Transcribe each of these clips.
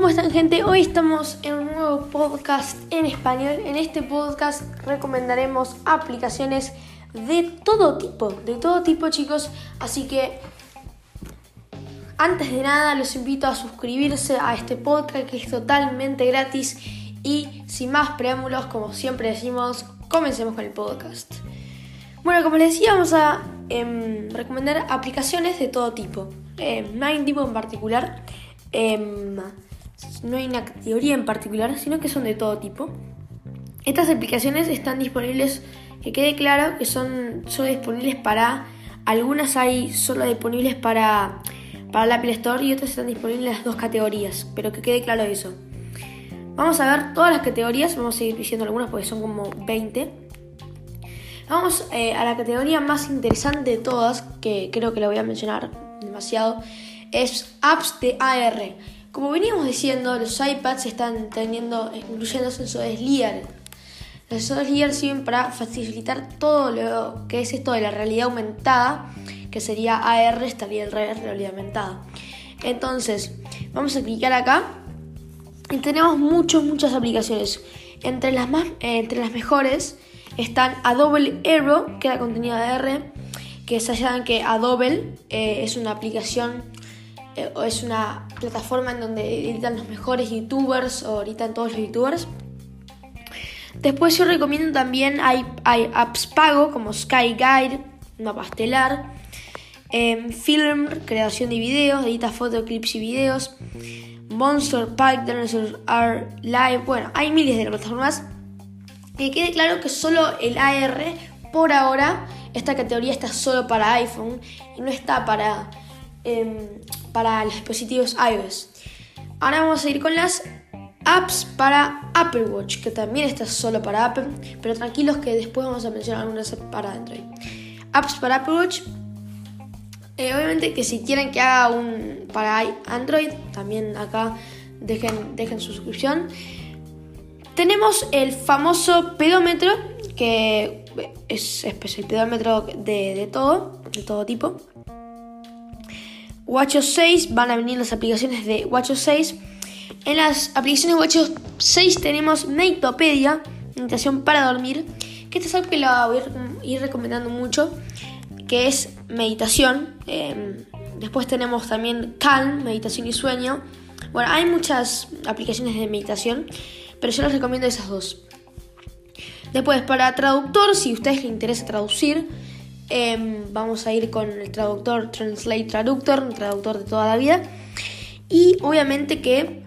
¿Cómo están gente? Hoy estamos en un nuevo podcast en español. En este podcast recomendaremos aplicaciones de todo tipo, de todo tipo chicos. Así que antes de nada los invito a suscribirse a este podcast que es totalmente gratis. Y sin más preámbulos, como siempre decimos, comencemos con el podcast. Bueno, como les decía, vamos a em, recomendar aplicaciones de todo tipo. Em, no hay un tipo en particular. Em, no hay una categoría en particular, sino que son de todo tipo. Estas aplicaciones están disponibles, que quede claro que son solo disponibles para, algunas hay solo disponibles para, para la Apple Store y otras están disponibles en las dos categorías, pero que quede claro eso. Vamos a ver todas las categorías, vamos a seguir diciendo algunas porque son como 20. Vamos eh, a la categoría más interesante de todas, que creo que la voy a mencionar demasiado, es apps de AR. Como veníamos diciendo, los iPads están teniendo, incluyendo sensores LIDAR. Los sensores LIDAR sirven para facilitar todo lo que es esto de la realidad aumentada, que sería AR, estaría el realidad aumentada. Entonces, vamos a clicar acá y tenemos muchas, muchas aplicaciones. Entre las, más, eh, entre las mejores están Adobe Aero, que era contenido de R, que se llaman que Adobe eh, es una aplicación eh, es una plataforma en donde editan los mejores youtubers o editan todos los youtubers. Después yo recomiendo también, hay, hay apps pago como Sky Guide, Mapa Estelar, em, Film, creación de videos, edita fotos, clips y videos, Monster Pack, Dinosaur R Live, bueno, hay miles de plataformas. Que quede claro que solo el AR, por ahora, esta categoría está solo para iPhone y no está para em, para los dispositivos iOS. Ahora vamos a ir con las apps para Apple Watch, que también está solo para Apple, pero tranquilos que después vamos a mencionar algunas para Android. Apps para Apple Watch. Eh, obviamente que si quieren que haga un para Android, también acá dejen, dejen su suscripción. Tenemos el famoso pedómetro, que es, el pedómetro de, de todo, de todo tipo. WatchOS 6 van a venir las aplicaciones de WatchOS 6. En las aplicaciones de WatchOS 6 tenemos Meditopedia, meditación para dormir, que esta es algo que la voy a ir recomendando mucho, que es meditación. Em, después tenemos también Calm, meditación y sueño. Bueno, hay muchas aplicaciones de meditación, pero yo les recomiendo esas dos. Después, para traductor, si a ustedes les interesa traducir, Em, vamos a ir con el traductor Translate Traductor, un traductor de toda la vida. Y obviamente que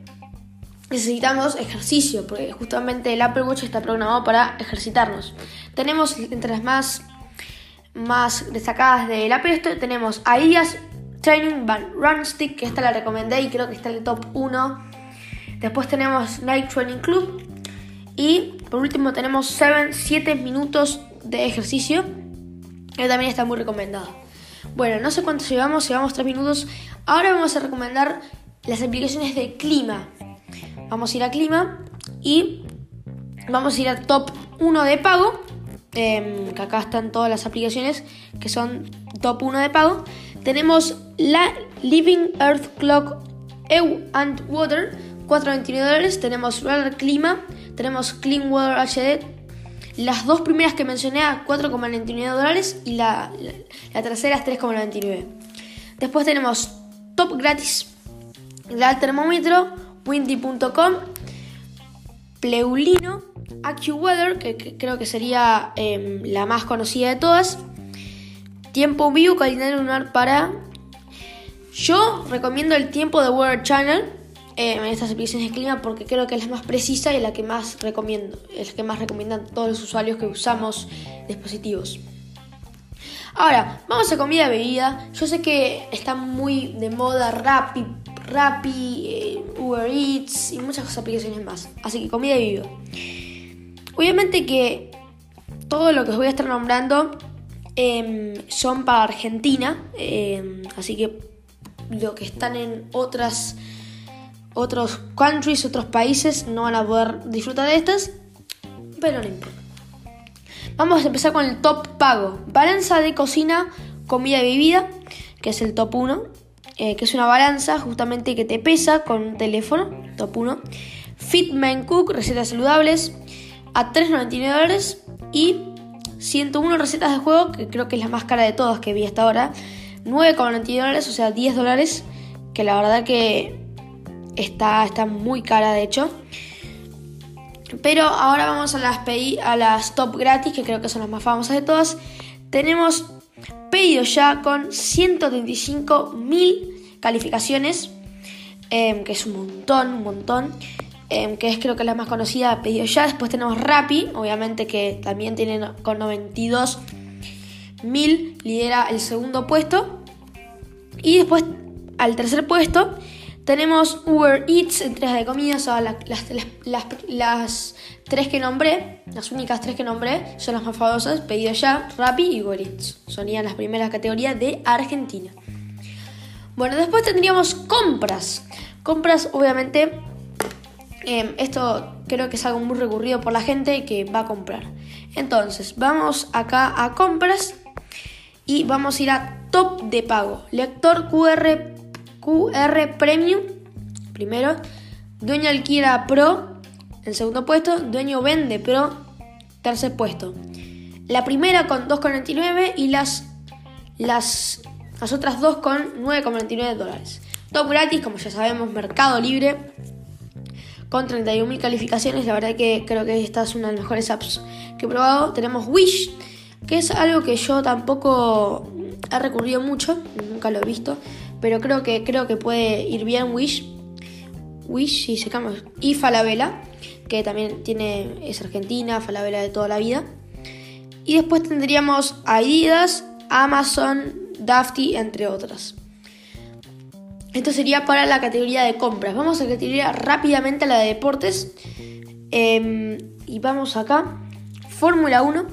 necesitamos ejercicio, porque justamente el Apple Watch está programado para ejercitarnos. Tenemos entre las más, más destacadas del Apple Store, tenemos AIAS Training Band Run Stick, que esta la recomendé y creo que está en el top 1. Después tenemos Night Training Club. Y por último tenemos 7 minutos de ejercicio que también está muy recomendado. Bueno, no sé cuánto llevamos, llevamos 3 minutos. Ahora vamos a recomendar las aplicaciones de clima. Vamos a ir a clima y vamos a ir a top 1 de pago. Em, que acá están todas las aplicaciones que son top 1 de pago. Tenemos la Living Earth Clock EU and Water, 4.29 dólares. Tenemos Radar Clima, tenemos Clean Water HD, las dos primeras que mencioné a 4,99 dólares y la, la, tercera es 3,99. Después tenemos top gratis, la termómetro, windy.com, Pleulino, AccuWeather, que, creo que sería em, la más conocida de todas, Tiempo Vivo, calendario lunar para... Yo recomiendo el tiempo de Weather Channel, eh, en estas aplicaciones de clima porque creo que es la más precisa y la que más recomiendo, es la que más recomiendan todos los usuarios que usamos dispositivos. Ahora, vamos a comida y bebida. Yo sé que está muy de moda Rappi, Rappi, eh, Uber Eats y muchas aplicaciones más. Así que comida y bebida. Obviamente que todo lo que os voy a estar nombrando em, son para Argentina. Em, así que lo que están en otras otros countries, otros países no van a poder disfrutar de estas, pero no importa. Vamos a empezar con el top pago. Balanza de cocina, comida y bebida, que es el top 1. eh, que es una balanza justamente que te pesa con un teléfono, top 1. Fitman Cook, recetas saludables, a 3,99 dólares. Y 101 recetas de juego, que creo que es la más cara de todas que vi hasta ahora. 9,99 dólares, o sea, 10 dólares, que la verdad que está, está muy cara de hecho. Pero ahora vamos a las, a las top gratis, que creo que son las más famosas de todas. Tenemos pedido ya con 135.000 calificaciones, em, que es un montón, un montón. Em, que es creo que la más conocida, pedido ya. Después tenemos Rappi, obviamente que también tiene con 92.000, lidera el segundo puesto. Y después al tercer puesto tenemos Uber Eats, entregas de comida, las, tres que nombré, las únicas tres que nombré son las más famosas, Pedido Ya, Rappi y Uber Eats. Sonían las primeras categorías de Argentina. Bueno, después tendríamos compras. Compras, obviamente, em, esto creo que es algo muy recurrido por la gente que va a comprar. Entonces, vamos acá a compras y vamos a ir a top de pago. Lector QR QR Premium, primero. Dueño Alquila Pro, en segundo puesto. Dueño Vende Pro, tercer puesto. La primera con 2,99 y las, las, las otras dos con 9,99 dólares. Top gratis, como ya sabemos, Mercado Libre, con 31.000 calificaciones. La verdad que creo que esta es una de las mejores apps que he probado. Tenemos Wish, que es algo que yo tampoco he recurrido mucho, nunca lo he visto. Pero creo que, creo que puede ir bien Wish. Wish, si se cambia. Y Falabella, que también tiene, es argentina, Falabella de toda la vida. Y después tendríamos Adidas, Amazon, Dafty, entre otras. Esto sería para la categoría de compras. Vamos a categoría rápidamente a la de deportes. Em, y vamos acá. Fórmula 1.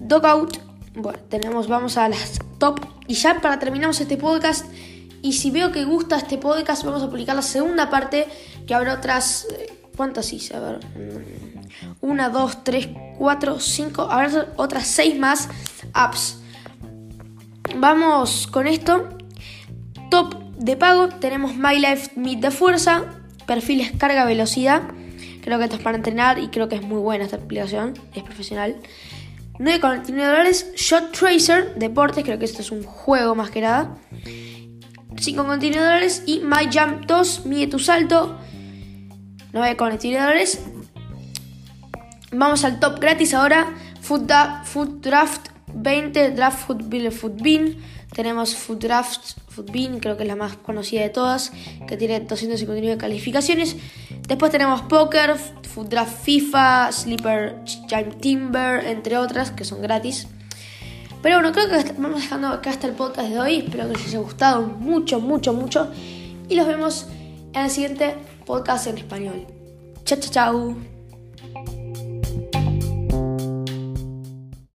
Dogout. Bueno, tenemos, vamos a las top. Y ya para terminamos este podcast, y si veo que gusta este podcast, vamos a publicar la segunda parte, que habrá otras... Eh, ¿Cuántas hice? A ver. Mm, una, dos, tres, cuatro, cinco. Habrá otras seis más apps. Vamos con esto. Top de pago. Tenemos My Life Meet de fuerza. Perfiles carga velocidad. Creo que esto es para entrenar y creo que es muy buena esta aplicación. Es profesional. 9,99 dólares. Shot Tracer, deportes. Creo que esto es un juego más que nada. 5 contenedores y My Jump 2, mide tu salto, 9 contenedores. Vamos al top gratis ahora, Food, Draft 20, Draft Food Bill Food Bean. Tenemos Food Draft Food Bean, creo que es la más conocida de todas, que tiene 259 calificaciones. Después tenemos Poker, Food Draft FIFA, Sleeper Giant Timber, entre otras, que son gratis. Pero bueno, creo que vamos dejando acá hasta el podcast de hoy. Espero que les haya gustado mucho, mucho, mucho. Y los vemos en el siguiente podcast en español. Chao, chao, chao.